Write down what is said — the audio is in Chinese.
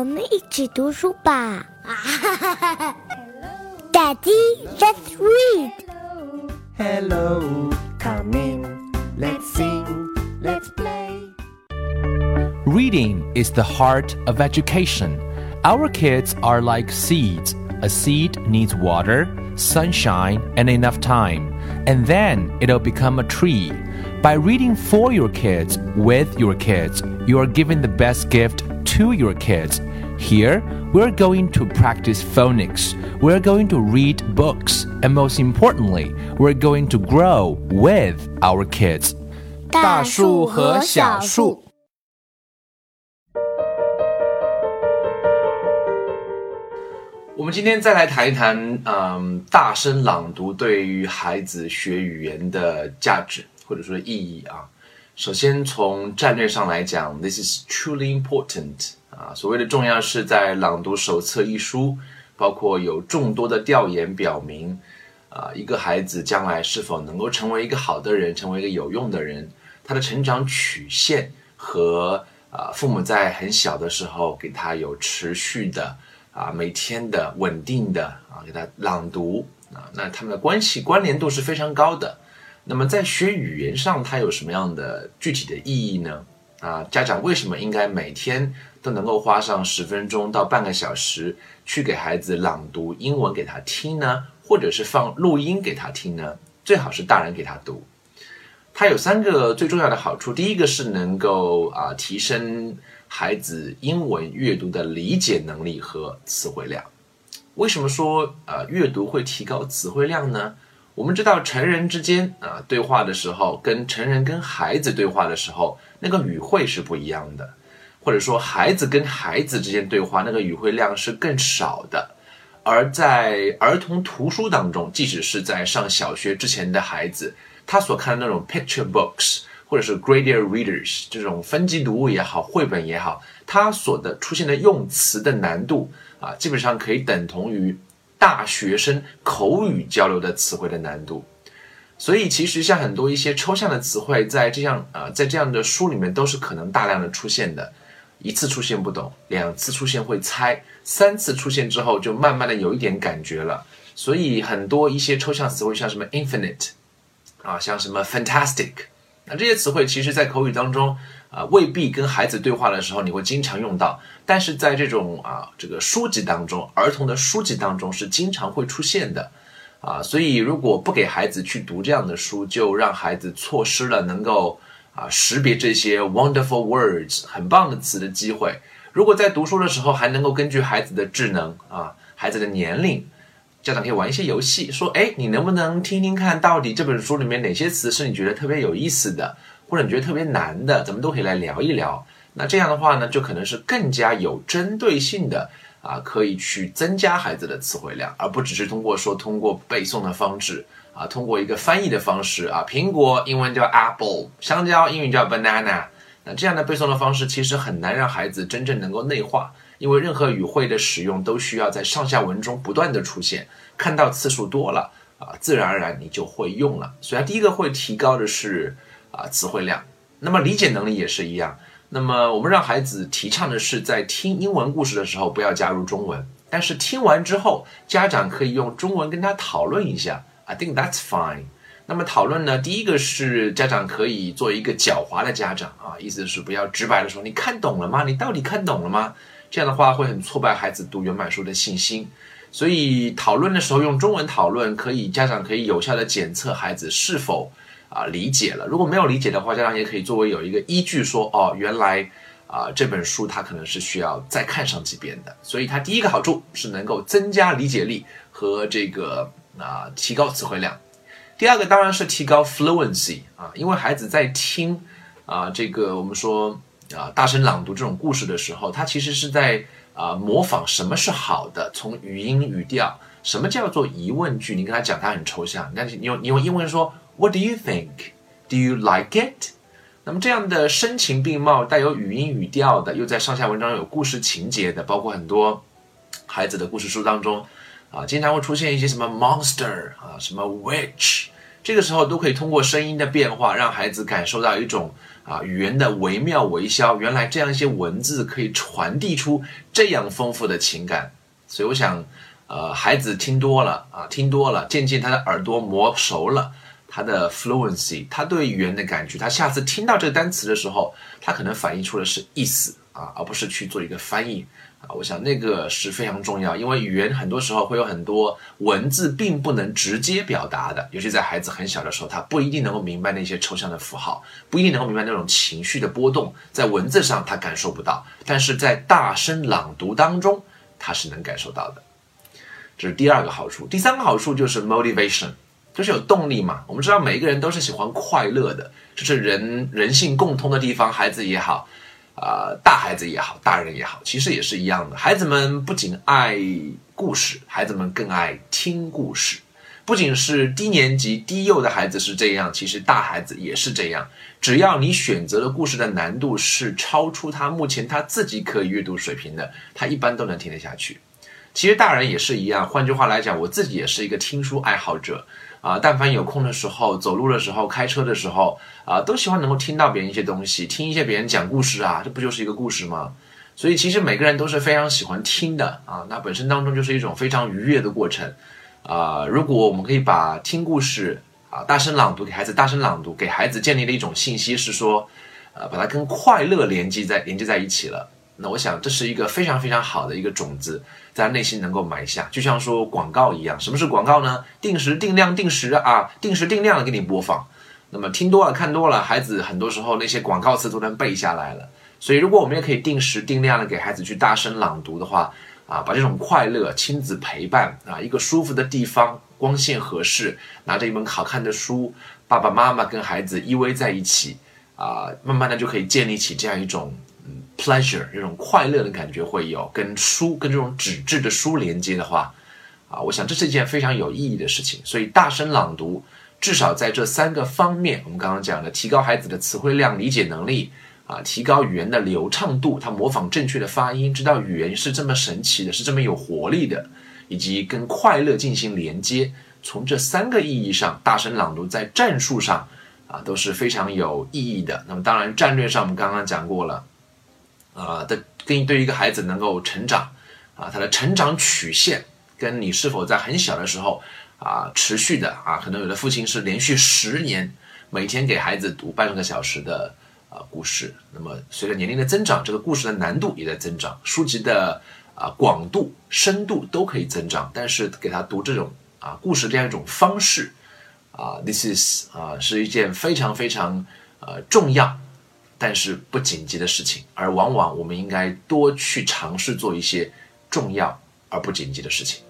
我们一起读书吧。Daddy, let's read. Hello, come in. Let's sing. Let's play. Reading is the heart of education. Our kids are like seeds. A seed needs water, sunshine, and enough time, and then it'll become a tree. By reading for your kids, with your kids, you are giving the best gift to your kids. Here, we're going to practice phonics. We're going to read books. And most importantly, we're going to grow with our kids. 大树和小树。我们今天再来谈一谈，嗯，大声朗读对于孩子学语言的价值或者说意义啊。首先从战略上来讲，this is truly important 啊。所谓的重要是在朗读手册一书，包括有众多的调研表明，啊，一个孩子将来是否能够成为一个好的人，成为一个有用的人，他的成长曲线和啊父母在很小的时候给他有持续的。啊，每天的稳定的啊，给他朗读啊，那他们的关系关联度是非常高的。那么在学语言上，它有什么样的具体的意义呢？啊，家长为什么应该每天都能够花上十分钟到半个小时去给孩子朗读英文给他听呢？或者是放录音给他听呢？最好是大人给他读。它有三个最重要的好处，第一个是能够啊提升。孩子英文阅读的理解能力和词汇量，为什么说呃阅读会提高词汇量呢？我们知道成人之间啊对话的时候，跟成人跟孩子对话的时候，那个语汇是不一样的，或者说孩子跟孩子之间对话，那个语汇量是更少的。而在儿童图书当中，即使是在上小学之前的孩子，他所看的那种 picture books。或者是 graded readers 这种分级读物也好，绘本也好，它所的出现的用词的难度啊，基本上可以等同于大学生口语交流的词汇的难度。所以，其实像很多一些抽象的词汇，在这样啊，在这样的书里面都是可能大量的出现的。一次出现不懂，两次出现会猜，三次出现之后就慢慢的有一点感觉了。所以，很多一些抽象词汇，像什么 infinite 啊，像什么 fantastic。那这些词汇其实，在口语当中啊，未必跟孩子对话的时候你会经常用到，但是在这种啊这个书籍当中，儿童的书籍当中是经常会出现的，啊，所以如果不给孩子去读这样的书，就让孩子错失了能够啊识别这些 wonderful words 很棒的词的机会。如果在读书的时候还能够根据孩子的智能啊，孩子的年龄。家长可以玩一些游戏，说：“哎，你能不能听听看到底这本书里面哪些词是你觉得特别有意思的，或者你觉得特别难的？咱们都可以来聊一聊。那这样的话呢，就可能是更加有针对性的啊，可以去增加孩子的词汇量，而不只是通过说通过背诵的方式啊，通过一个翻译的方式啊，苹果英文叫 apple，香蕉英语叫 banana。那这样的背诵的方式其实很难让孩子真正能够内化。”因为任何语汇的使用都需要在上下文中不断的出现，看到次数多了啊，自然而然你就会用了。所以第一个会提高的是啊词汇量，那么理解能力也是一样。那么我们让孩子提倡的是，在听英文故事的时候不要加入中文，但是听完之后，家长可以用中文跟他讨论一下。I think that's fine。那么讨论呢，第一个是家长可以做一个狡猾的家长啊，意思是不要直白的说你看懂了吗？你到底看懂了吗？这样的话会很挫败孩子读原版书的信心，所以讨论的时候用中文讨论，可以家长可以有效的检测孩子是否啊理解了。如果没有理解的话，家长也可以作为有一个依据说，哦，原来啊这本书他可能是需要再看上几遍的。所以它第一个好处是能够增加理解力和这个啊提高词汇量。第二个当然是提高 fluency 啊，因为孩子在听啊这个我们说。啊，大声朗读这种故事的时候，他其实是在啊模仿什么是好的，从语音语调，什么叫做疑问句？你跟他讲，他很抽象，但是你用你用英文说，What do you think? Do you like it? 那么这样的声情并茂、带有语音语调的，又在上下文章有故事情节的，包括很多孩子的故事书当中啊，经常会出现一些什么 monster 啊，什么 witch，这个时候都可以通过声音的变化，让孩子感受到一种啊语言的惟妙惟肖。原来这样一些文字可以传递出这样丰富的情感。所以我想，呃，孩子听多了啊，听多了，渐渐他的耳朵磨熟了，他的 fluency，他对语言的感觉，他下次听到这个单词的时候，他可能反映出的是意思啊，而不是去做一个翻译。啊，我想那个是非常重要，因为语言很多时候会有很多文字并不能直接表达的，尤其在孩子很小的时候，他不一定能够明白那些抽象的符号，不一定能够明白那种情绪的波动，在文字上他感受不到，但是在大声朗读当中，他是能感受到的。这是第二个好处，第三个好处就是 motivation，就是有动力嘛。我们知道每一个人都是喜欢快乐的，这是人人性共通的地方，孩子也好。啊，大孩子也好，大人也好，其实也是一样的。孩子们不仅爱故事，孩子们更爱听故事。不仅是低年级、低幼的孩子是这样，其实大孩子也是这样。只要你选择的故事的难度是超出他目前他自己可以阅读水平的，他一般都能听得下去。其实大人也是一样。换句话来讲，我自己也是一个听书爱好者。啊，但凡有空的时候，走路的时候，开车的时候，啊，都喜欢能够听到别人一些东西，听一些别人讲故事啊，这不就是一个故事吗？所以其实每个人都是非常喜欢听的啊，那本身当中就是一种非常愉悦的过程啊。如果我们可以把听故事啊，大声朗读给孩子，大声朗读给孩子建立的一种信息是说，呃，把它跟快乐连接在连接在一起了。那我想这是一个非常非常好的一个种子，在内心能够埋下，就像说广告一样。什么是广告呢？定时定量定时啊，定时定量的给你播放。那么听多了看多了，孩子很多时候那些广告词都能背下来了。所以如果我们也可以定时定量的给孩子去大声朗读的话，啊，把这种快乐、亲子陪伴啊，一个舒服的地方，光线合适，拿着一本好看的书，爸爸妈妈跟孩子依偎在一起，啊，慢慢的就可以建立起这样一种。Pleasure 这种快乐的感觉会有跟书跟这种纸质的书连接的话，啊，我想这是一件非常有意义的事情。所以大声朗读，至少在这三个方面，我们刚刚讲的，提高孩子的词汇量、理解能力，啊，提高语言的流畅度，他模仿正确的发音，知道语言是这么神奇的，是这么有活力的，以及跟快乐进行连接。从这三个意义上，大声朗读在战术上啊都是非常有意义的。那么当然战略上，我们刚刚讲过了。啊，的跟对于一个孩子能够成长，啊，他的成长曲线跟你是否在很小的时候啊持续的啊，可能有的父亲是连续十年每天给孩子读半个小时的啊故事，那么随着年龄的增长，这个故事的难度也在增长，书籍的啊广度、深度都可以增长，但是给他读这种啊故事这样一种方式啊，this is 啊是一件非常非常呃重要。但是不紧急的事情，而往往我们应该多去尝试做一些重要而不紧急的事情。